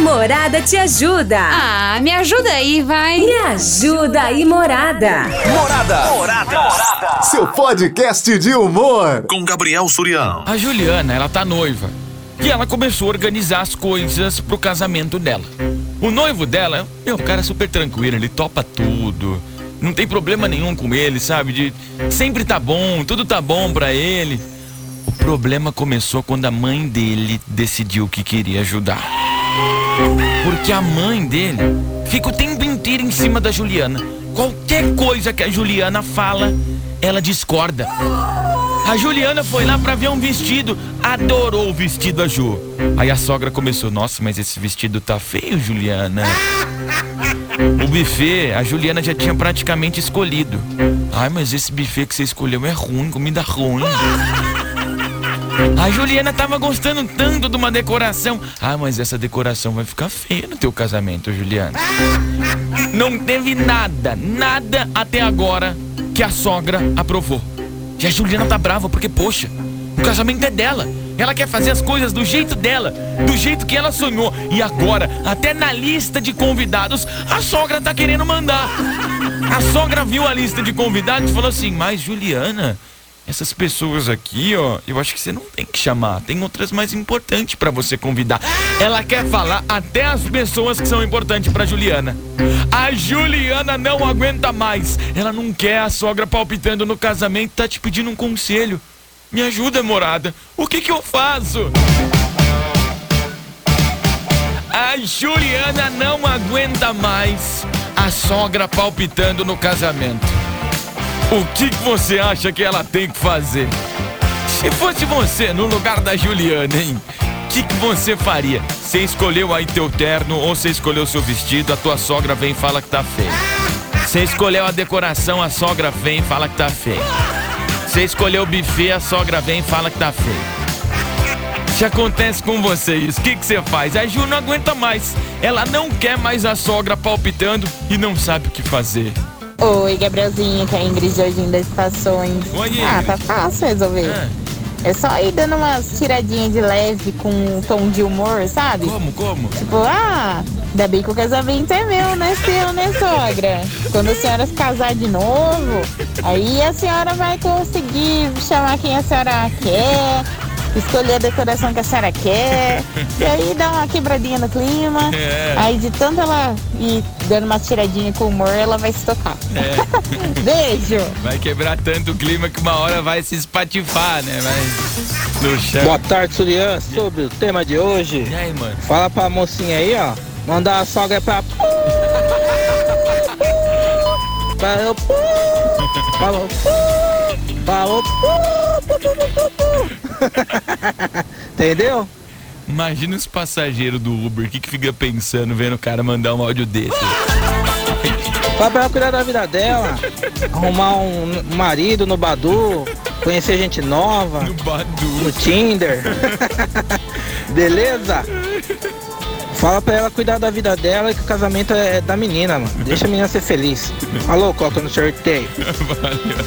Morada te ajuda. Ah, me ajuda aí, vai. Me ajuda aí, Morada. Morada. Morada. Seu podcast de humor. Com Gabriel Surião. A Juliana, ela tá noiva. E ela começou a organizar as coisas pro casamento dela. O noivo dela é um cara super tranquilo, ele topa tudo. Não tem problema nenhum com ele, sabe? De sempre tá bom, tudo tá bom pra ele. O problema começou quando a mãe dele decidiu que queria ajudar. Porque a mãe dele fica o tempo inteiro em cima da Juliana. Qualquer coisa que a Juliana fala, ela discorda. A Juliana foi lá pra ver um vestido, adorou o vestido da Ju. Aí a sogra começou: Nossa, mas esse vestido tá feio, Juliana. O buffet, a Juliana já tinha praticamente escolhido. Ai, mas esse buffet que você escolheu é ruim, comida ruim. A Juliana tava gostando tanto de uma decoração. Ah, mas essa decoração vai ficar feia no teu casamento, Juliana. Não teve nada, nada até agora que a sogra aprovou. E a Juliana tá brava porque, poxa, o casamento é dela. Ela quer fazer as coisas do jeito dela, do jeito que ela sonhou. E agora, até na lista de convidados, a sogra tá querendo mandar. A sogra viu a lista de convidados e falou assim: Mas, Juliana, essas pessoas aqui, ó, eu acho que você não tem que chamar. Tem outras mais importantes para você convidar. Ela quer falar até as pessoas que são importantes para Juliana. A Juliana não aguenta mais. Ela não quer a sogra palpitando no casamento, tá te pedindo um conselho. Me ajuda, morada. O que que eu faço? A Juliana não aguenta mais a sogra palpitando no casamento. O que, você acha que ela tem que fazer? Se fosse você no lugar da Juliana, hein? O que, que você faria? Você escolheu aí teu terno ou você escolheu seu vestido, a tua sogra vem e fala que tá feio. Você escolheu a decoração, a sogra vem e fala que tá feio. Você escolheu o buffet, a sogra vem e fala que tá feio. Se acontece com você isso, o que, que você faz? A Ju não aguenta mais. Ela não quer mais a sogra palpitando e não sabe o que fazer. Oi, Gabrielzinho, que é a Ingrid Jardim das Estações. Oi, Ah, tá fácil resolver. Ah, É só ir dando umas tiradinhas de leve com um tom de humor, sabe? como, como? Tipo, ah, ainda bem que o casamento é meu, né, seu, né, sogra? Quando a senhora se casar de novo, aí a senhora vai conseguir chamar quem a senhora quer, escolher a decoração que a senhora quer, e aí dá uma quebradinha no clima. É. Aí de tanto ela ir dando uma tiradinha com humor, ela vai se tocar. É. Beijo! Vai quebrar tanto o clima que uma hora vai se espatifar, né? Vai no chão. Boa tarde, Surian. Sobre o tema de hoje, E aí, mano? fala pra mocinha aí, ó. Mandar a sogra pra. Falou. Falou. Falou. Entendeu? Imagina os passageiros do Uber, o que, que fica pensando vendo o cara mandar um áudio desse? Fala pra cuidar da vida dela. Arrumar um um marido no Badu. Conhecer gente nova. No Badu. no Tinder. Beleza? Fala pra ela cuidar da vida dela e que o casamento é da menina, mano. Deixa a menina ser feliz. Alô, coloca no sorteio. Valeu.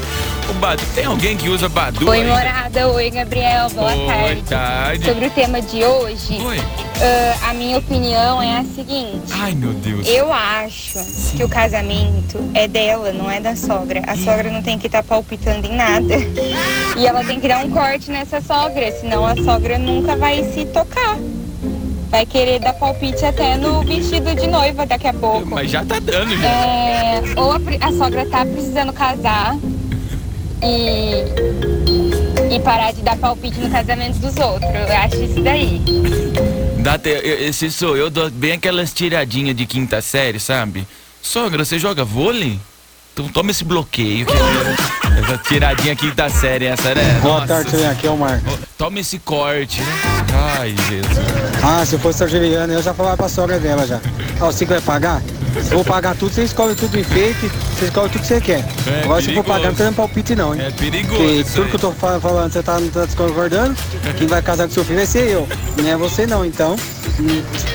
O Badu, tem alguém que usa Badu Oi, ainda? morada. Oi, Gabriel. Boa Oi, tarde. tarde. Sobre o tema de hoje, Oi. ah, a minha opinião é a seguinte. Ai, meu Deus. Eu acho que o casamento é dela, não é da sogra. A sogra não tem que estar palpitando em nada. E ela tem que dar um corte nessa sogra, senão a sogra nunca vai se tocar. Vai querer dar palpite até no vestido de noiva daqui a pouco. Mas já tá dando, já. É, ou a, a sogra tá precisando casar e, e parar de dar palpite no casamento dos outros. Eu acho isso daí. Eu- esse sou eu, dou bem aquelas tiradinhas de quinta série, sabe? Sogra, você joga vôlei? Então toma esse bloqueio. essa tiradinha quinta série, essa, né? Boa Nossa. tarde, Juliana. Aqui é o Marco. Toma esse corte. Ai, Jesus. Ah, se eu fosse a Juliana, eu já falava pra sogra dela já. Ó, você que vai pagar? Se eu vou pagar tudo, você escolhe tudo enfeite, você escolhe tudo que você quer. É Agora se eu for pagar, não tem nem palpite não, hein? É perigoso Porque tudo que eu tô fa- falando, você tá, tá discordando, quem vai casar com seu filho vai ser eu. Não é você não, então.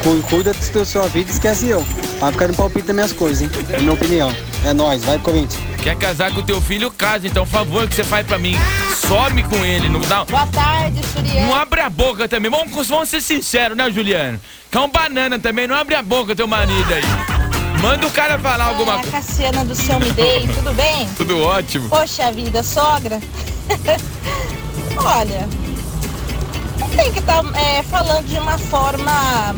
cu- Cuida da sua vida e esquece eu. Vai ficar no palpite das minhas coisas, hein? É minha opinião. É nóis, vai Corinthians. Quer casar com teu filho? Casa, então, favor, que você faz pra mim. some com ele, não dá. Boa tarde, Não Suriano. abre a boca também. Vamos, vamos ser sinceros, né, Juliano? Que é um banana também, não abre a boca, teu marido aí. Manda o cara falar alguma É, coisa. Cassiana do Seu Me Dei, tudo bem? Tudo ótimo. Poxa vida, sogra. Olha, não tem que estar falando de uma forma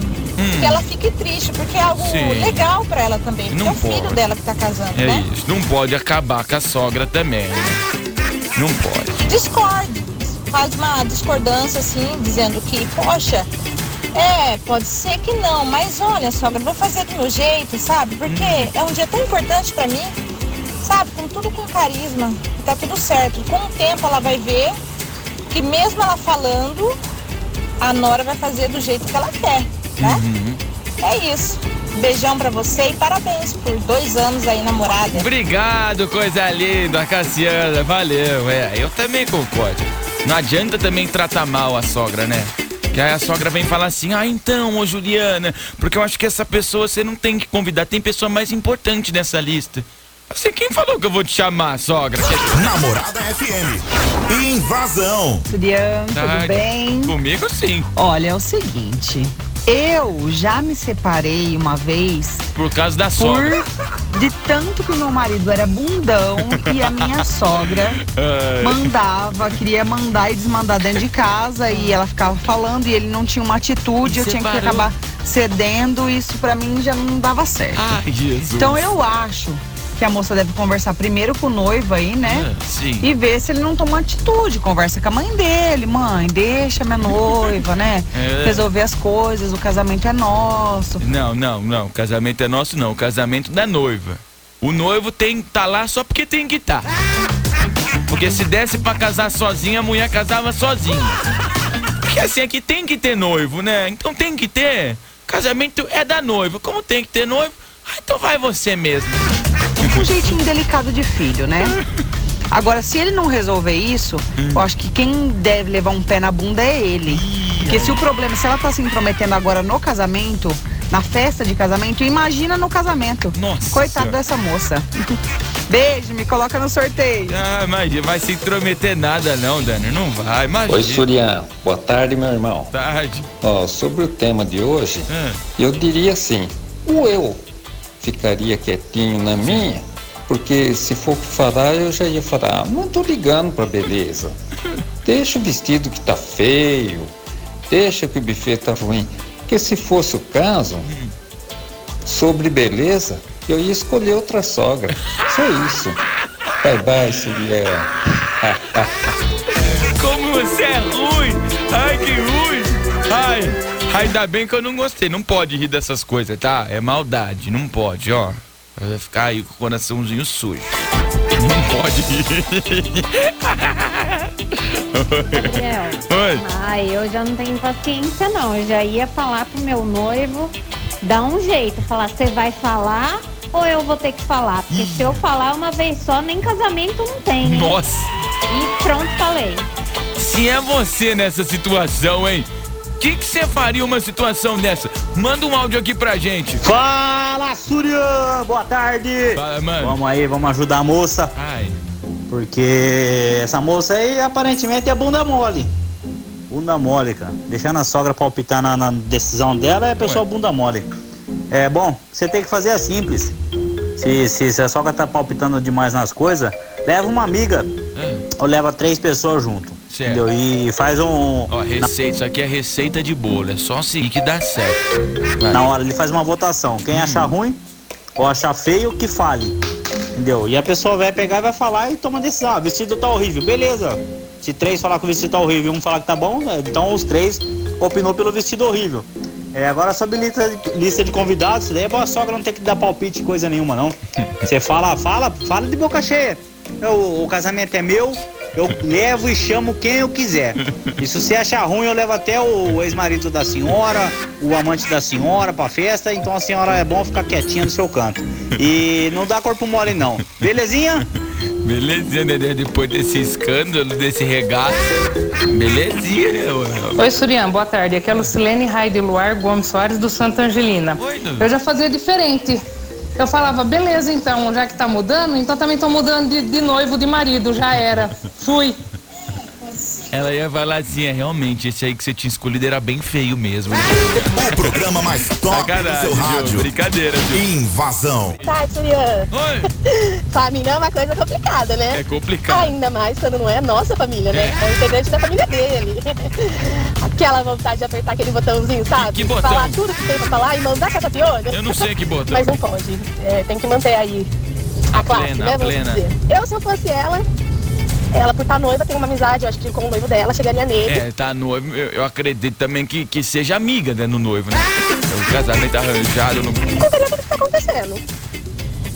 que ela fique triste, porque é algo Hum. Sim. legal pra ela também. Porque Não é o filho dela que tá casando, É né? isso. Não pode acabar com a sogra também. Não pode. Discorde. Faz uma discordância assim, dizendo que, poxa, é, pode ser que não, mas olha, sogra, vou fazer do meu jeito, sabe? Porque é um dia tão importante pra mim, sabe? Com tudo com carisma, tá tudo certo. Com o tempo ela vai ver que mesmo ela falando, a Nora vai fazer do jeito que ela quer, né? É isso. Beijão pra você e parabéns por dois anos aí namorada. Obrigado, coisa linda, Cassiana. Valeu, é. Eu também concordo. Não adianta também tratar mal a sogra, né? Que aí a sogra vem falar assim, ah, então, ô Juliana, porque eu acho que essa pessoa você não tem que convidar, tem pessoa mais importante nessa lista. Você quem falou que eu vou te chamar, sogra? Namorada FM. Invasão. Juliano, tudo bem? Comigo sim. Olha, é o seguinte. Eu já me separei uma vez Por causa da por sogra. de tanto que o meu marido era bundão e a minha sogra mandava, queria mandar e desmandar dentro de casa e ela ficava falando e ele não tinha uma atitude, eu tinha que acabar cedendo, isso pra mim já não dava certo. Ai, Jesus. Então eu acho que a moça deve conversar primeiro com o noivo aí, né? Ah, sim. E ver se ele não toma atitude. Conversa com a mãe dele. Mãe, deixa minha noiva, né? É. Resolver as coisas. O casamento é nosso. Não, não, não. O casamento é nosso, não. O casamento da noiva. O noivo tem que tá lá só porque tem que estar. Porque se desse pra casar sozinha, a mulher casava sozinha. Porque assim, aqui tem que ter noivo, né? Então tem que ter. Casamento é da noiva. Como tem que ter noivo, então vai você mesmo. Um jeitinho delicado de filho, né? Agora, se ele não resolver isso, eu acho que quem deve levar um pé na bunda é ele. Porque se o problema, se ela tá se intrometendo agora no casamento, na festa de casamento, imagina no casamento. Nossa Coitado Senhora. dessa moça. Beijo, me coloca no sorteio. Ah, mas vai se intrometer nada não, Dani. Não vai, imagina. Oi, Surian. Boa tarde, meu irmão. Tarde. Ó, sobre o tema de hoje, Ah, eu diria assim: o eu ficaria quietinho na minha, porque se for falar, eu já ia falar, ah, não tô ligando pra beleza. Deixa o vestido que tá feio, deixa que o buffet tá ruim. Porque se fosse o caso, sobre beleza, eu ia escolher outra sogra. Só isso. Bye bye, Surian. ainda bem que eu não gostei. Não pode rir dessas coisas, tá? É maldade, não pode, ó. Vai ficar aí com o coraçãozinho sujo. Não pode rir. Gabriel, Oi. ai, eu já não tenho paciência não. Eu já ia falar pro meu noivo, dar um jeito, falar, você vai falar ou eu vou ter que falar? Porque se eu falar uma vez só, nem casamento não tem. hein? Nossa! E pronto, falei. Se é você nessa situação, hein? O que você faria uma situação dessa? Manda um áudio aqui pra gente. Fala, Surian! Boa tarde! Fala, mano. Vamos aí, vamos ajudar a moça. Ai. Porque essa moça aí aparentemente é bunda mole. Bunda mole, cara. Deixando a sogra palpitar na, na decisão dela é pessoa bunda mole. É bom, você tem que fazer é simples. Se, se, se a sogra tá palpitando demais nas coisas, leva uma amiga. Ou leva três pessoas junto. Certo. Entendeu? E faz um. Ó, receita, isso aqui é receita de bolo. É só seguir que dá certo. Vai. Na hora ele faz uma votação. Quem achar ruim ou achar feio, que fale. Entendeu? E a pessoa vai pegar e vai falar e toma decisão. Ah, vestido tá horrível. Beleza. Se três falar que o vestido tá horrível e um falar que tá bom, é, então os três opinou pelo vestido horrível. É, agora sobre lista de, lista de convidados, isso daí é boa sogra não tem que dar palpite coisa nenhuma, não. Você fala, fala, fala de boca cheia. O, o casamento é meu, eu levo e chamo quem eu quiser. E se você achar ruim, eu levo até o ex-marido da senhora, o amante da senhora pra festa, então a senhora é bom ficar quietinha no seu canto. E não dá corpo mole, não. Belezinha? Belezinha, né? Depois desse escândalo, desse regaço. Belezinha, né? mano? Oi, Surian, boa tarde. Aqui é a Lucilene Raide Luar Gomes Soares do Santa Angelina. Eu já fazia diferente. Eu falava, beleza então, já que tá mudando, então também tô mudando de, de noivo, de marido, já era. Fui. Ela ia falar assim, é realmente, esse aí que você tinha escolhido era bem feio mesmo. O programa mais top Sacanagem, do seu rádio. brincadeira, Ju. Invasão. Tá, Julian. Oi. Família é uma coisa complicada, né? É complicado. Ainda mais quando não é a nossa família, né? É o integrante da família dele. Aquela vontade de apertar aquele botãozinho, sabe? Que botão? Falar tudo que tem pra falar e mandar cata piolho. Eu não sei que botão. Mas não pode. É, tem que manter aí a classe, plena, né? Vamos plena. dizer. Eu, se eu fosse ela, ela por estar noiva, tem uma amizade, eu acho que com o noivo dela, chegaria nele. É, tá noivo, eu, eu acredito também que, que seja amiga, né, no noivo, né? O casamento arranjado no... E contaria tudo o que tá acontecendo.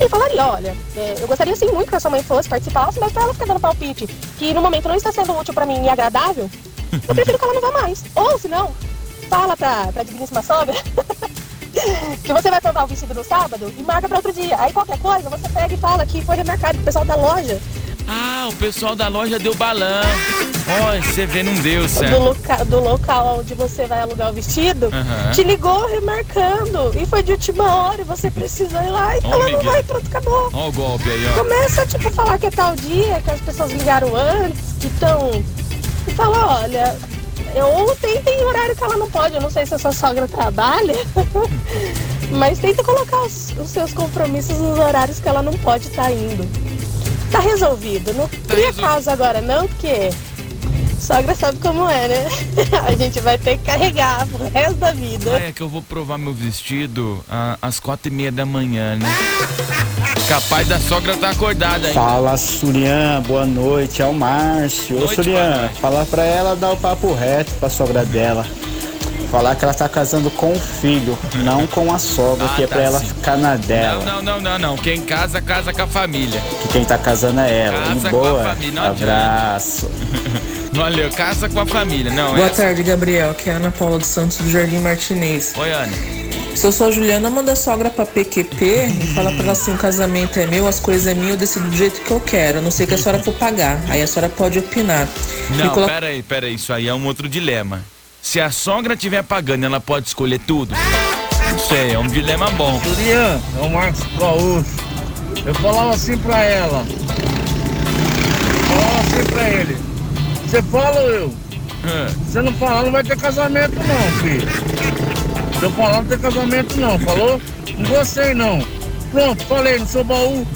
E falaria, olha, é, eu gostaria sim muito que a sua mãe fosse, participasse, mas pra ela ficar dando palpite que no momento não está sendo útil pra mim e agradável, eu prefiro que ela não vá mais. Ou, se não, fala pra, pra digníssima sogra que você vai provar o vestido no sábado e marca pra outro dia. Aí qualquer coisa, você pega e fala que foi remarcado pro pessoal da loja. Ah, o pessoal da loja deu balão. Ó, você vê, não deu, Do, certo? loca, do local onde você vai alugar o vestido, Aham. te ligou remarcando. E foi de última hora e você precisou ir lá e Ó, ela não vai, pronto, acabou. Ó o golpe aí, ó. Começa, tipo, a falar que é tal dia, que as pessoas ligaram antes, que estão. Fala, olha, eu, ou tem, horário que ela não pode, eu não sei se a sua sogra trabalha, mas tenta colocar os, os seus compromissos nos horários que ela não pode estar indo. Tá resolvido, não cria caso agora não, porque sogra sabe como é, né? A gente vai ter que carregar pro resto da vida. Ah, é que eu vou provar meu vestido ah, às quatro e meia da manhã, né? Capaz da sogra tá acordada aí. Fala, Surian, boa noite, é o Márcio. Ô, Noite, boa Surian, falar pra ela dar o papo reto pra sogra dela. Falar que ela tá casando com o filho, não com a sogra, Ah, que é tá pra ela sim. ficar na dela. Não, não, não, não, não. Quem casa, casa com a família. Que quem tá casando é ela. Casa e com a boa. família, não. Abraço. Olha, casa com a família, não Boa é? tarde, Gabriel. Aqui é a Ana Paula dos Santos do Jardim Martinez. Oi, Ana. Se eu sou a Juliana, manda a sogra pra PQP e fala pra ela assim: o casamento é meu, as coisas é minha, eu decido do jeito que eu quero. A não sei que a senhora for pagar. Aí a senhora pode opinar. Não, colo- pera aí, pera aí. Isso aí é um outro dilema. Se a sogra estiver pagando, ela pode escolher tudo? Não sei, é um dilema bom. Julian, é o Marcos Gaúcho. Eu falava assim pra ela. Falava assim pra ele. Você fala ou eu? Se não falar, não vai ter casamento não, filho. Se eu falar, não tem casamento não, falou? Não gostei não. Pronto, falei no seu baú.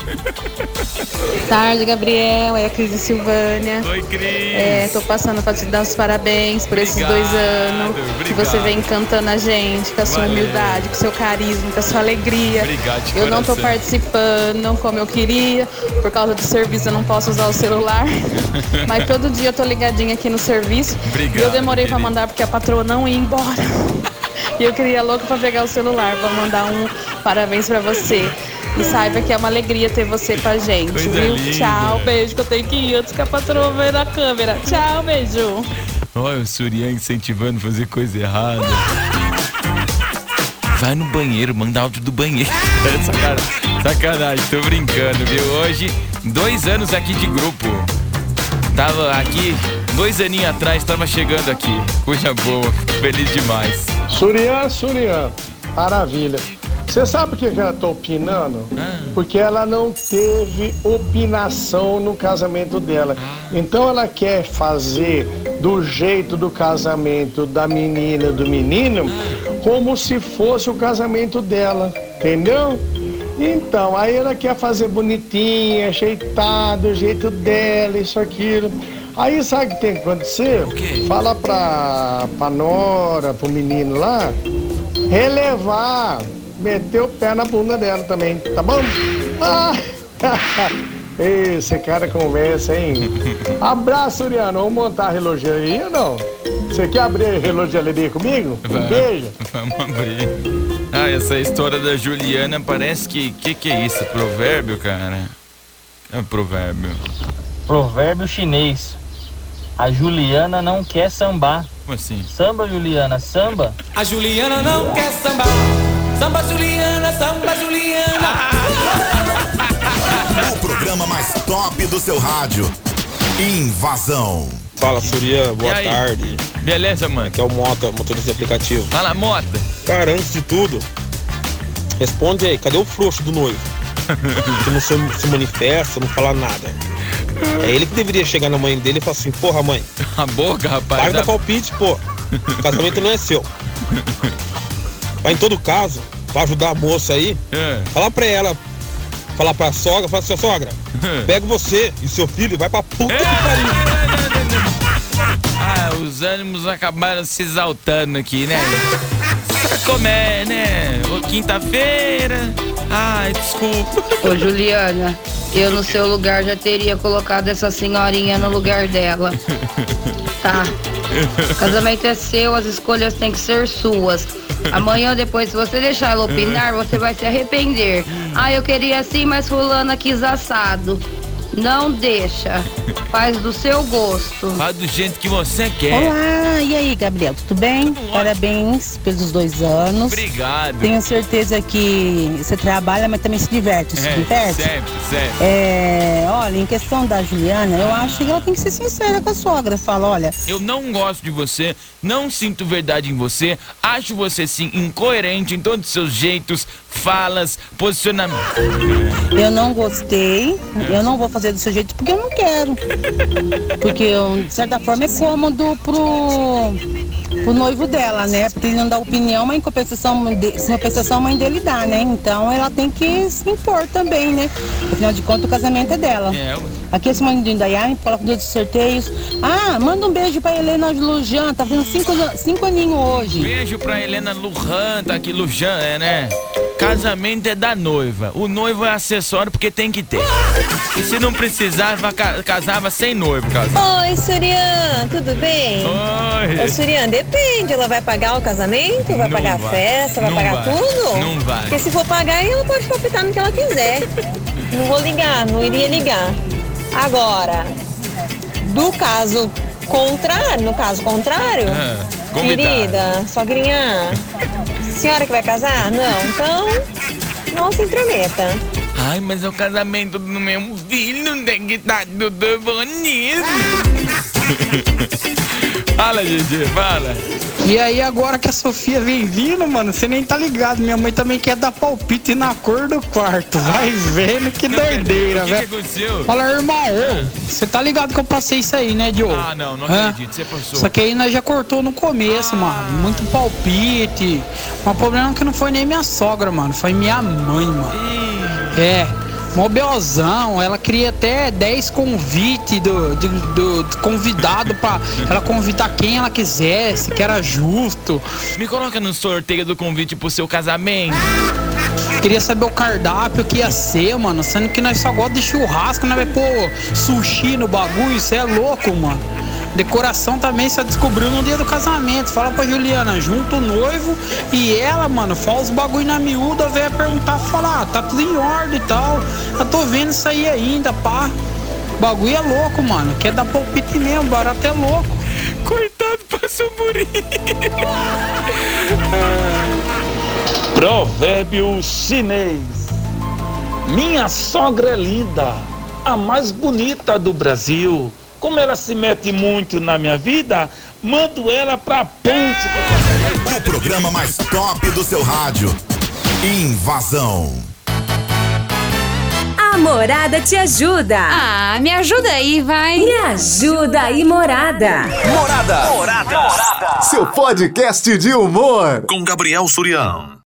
Tarde, Gabriel. É a Cris e Silvânia. Oi, Cris. É, tô passando pra te dar os parabéns por esses dois anos. Que você obrigado. vem encantando a gente, com a sua Valeu. humildade, com o seu carisma, com a sua alegria. Obrigado de eu não tô coração. participando como eu queria. Por causa do serviço, eu não posso usar o celular. Mas todo dia eu tô ligadinha aqui no serviço. Obrigado, e eu demorei pra querido. mandar porque a patroa não ia embora. E eu queria louco pra pegar o celular. Vou mandar um parabéns pra você. E saiba que é uma alegria ter você com a gente, Coisa viu? linda. Tchau, beijo que eu tenho que ir antes que a patroa veja na câmera. Tchau, beijo. Olha o Surian incentivando a fazer coisa errada. Vai no banheiro, manda áudio do banheiro. Sacanagem, sacanagem, tô brincando, viu? Hoje, dois anos aqui de grupo. Tava aqui, dois aninhos atrás, tava chegando aqui. Coisa boa, feliz demais. Surian, Surian, maravilha. Você sabe por que ela tá opinando? Porque ela não teve opinação no casamento dela. Então ela quer fazer do jeito do casamento da menina do menino como se fosse o casamento dela, entendeu? Então, aí ela quer fazer bonitinha, ajeitada, do jeito dela, isso, aquilo. Aí sabe o que tem que acontecer? Fala pra, pra Nora, pro menino lá, relevar, meter o pé na bunda dela também, tá bom? Ah, esse cara conversa, hein? Abraço, Uriano. Vamos montar a relojaria ou não? Você quer abrir a relojaria comigo? Um beijo. Vamos abrir. Ah, essa história da Juliana parece que. Que que é isso? Provérbio, cara? É um provérbio. Provérbio chinês. A Juliana não quer sambar. Como assim? Samba, Juliana, samba. A Juliana não quer sambar. Samba Juliana, samba Juliana. O programa mais top do seu rádio. Invasão. Fala, Surya, boa tarde. Beleza, mano? Aqui é o Mota, motorista de aplicativo. Fala, Mota. Cara, antes de tudo, responde aí, cadê o frouxo do noivo? Que não se, se manifesta, não fala nada. É ele que deveria chegar na mãe dele e falar assim, porra mãe. A boca, rapaz. Para dar palpite, pô. O casamento não é seu. Mas em todo caso, pra ajudar a moça aí, É. falar pra ela, falar pra sogra, fala assim, "Ô, sogra, pega você e seu filho e vai pra puta que pariu. Ah, os ânimos acabaram se exaltando aqui, né? Pra comer, né? Ô, Quinta-feira. Ai, desculpa. Ô Juliana, eu no seu lugar já teria colocado essa senhorinha no lugar dela. Tá. O casamento é seu, as escolhas têm que ser suas. Amanhã depois, se você deixar ela opinar, você vai se arrepender. Ah, eu queria assim, mas fulana quis assado. Não deixa. Faz do seu gosto. Faz do jeito que você quer. Olá, e aí, Gabriel, tudo bem? Parabéns pelos dois anos. Obrigado. Tenho certeza que você trabalha, mas também se diverte. Se É, diverte? sempre, sempre. É, olha, em questão da Juliana, eu acho que ela tem que ser sincera com a sogra. Fala, olha, Eu não gosto de você, não sinto verdade em você, acho você sim incoerente em todos os seus jeitos, falas, posicionamento. eu não gostei, eu não vou fazer do seu jeito porque eu não quero. Porque, de certa forma, é cômodo pro, pro noivo dela, né? Porque ele não dá opinião, mas em compensação, em compensação a mãe dele dá, né? Então ela tem que se impor também, né? Afinal de contas, o casamento é dela. É, Aqui é Simone de Indaiá, coloca dos sorteios. Ah, manda um beijo pra Helena Lujan, tá fazendo cinco, cinco aninhos hoje. Beijo pra Helena Lujan, tá aqui, Lujan, é, né? Casamento é da noiva. O noivo é acessório porque tem que ter. E se não precisava, ca- casava sem noivo, casava. Oi, Surian, tudo bem? Oi. Ô, Surian, depende. Ela vai pagar o casamento? Vai Não pagar a vai. festa? Vai Não pagar vai. tudo? Não vai. Porque se for pagar, ela pode palpitar no que ela quiser. não vou ligar, não iria ligar. Agora, do caso contrário, no caso contrário, Ah, querida, sogrinha, senhora que vai casar? Não, então não se intrometa. Ai, mas é o casamento do meu filho, tem que estar tudo bonito. fala, Gigi, fala. E aí, agora que a Sofia vem vindo, mano, você nem tá ligado. Minha mãe também quer dar palpite na cor do quarto. Vai vendo que doideira, O que, que velho. aconteceu? Fala, irmão, você tá ligado que eu passei isso aí, né, Diogo? Ah, não, não Hã? acredito, você passou. Só que aí nós já cortou no começo, mano. Muito palpite. Mas o problema é que não foi nem minha sogra, mano. Foi minha mãe, mano. É. Mobelzão, ela queria até 10 convites do, do, do- do convidado pra ela convidar quem ela quisesse, que era justo. Me coloca no sorteio do convite pro seu casamento. Queria saber o cardápio que ia ser, mano. Sendo que nós só gostamos de churrasco, nós vai pôr sushi no bagulho, isso é louco, mano. Decoração também só descobriu no dia do casamento. Fala pra Juliana, junta o noivo e ela, mano, faz os bagulho na miúda, veio perguntar, falar, ah, tá tudo em ordem e tal. Eu tô vendo isso aí ainda, pá. O bagulho é louco, mano. Quer dar palpite mesmo, barato é louco. Coitado, passou por Provérbio chinês. Minha sogra é linda, a mais bonita do Brasil. Como ela se mete muito na minha vida, mando ela pra ponte. O programa mais top do seu rádio. Invasão. A Morada te ajuda. Ah, me ajuda aí, vai. Me ajuda aí, Morada. Morada. Seu podcast de humor. Com Gabriel Surião.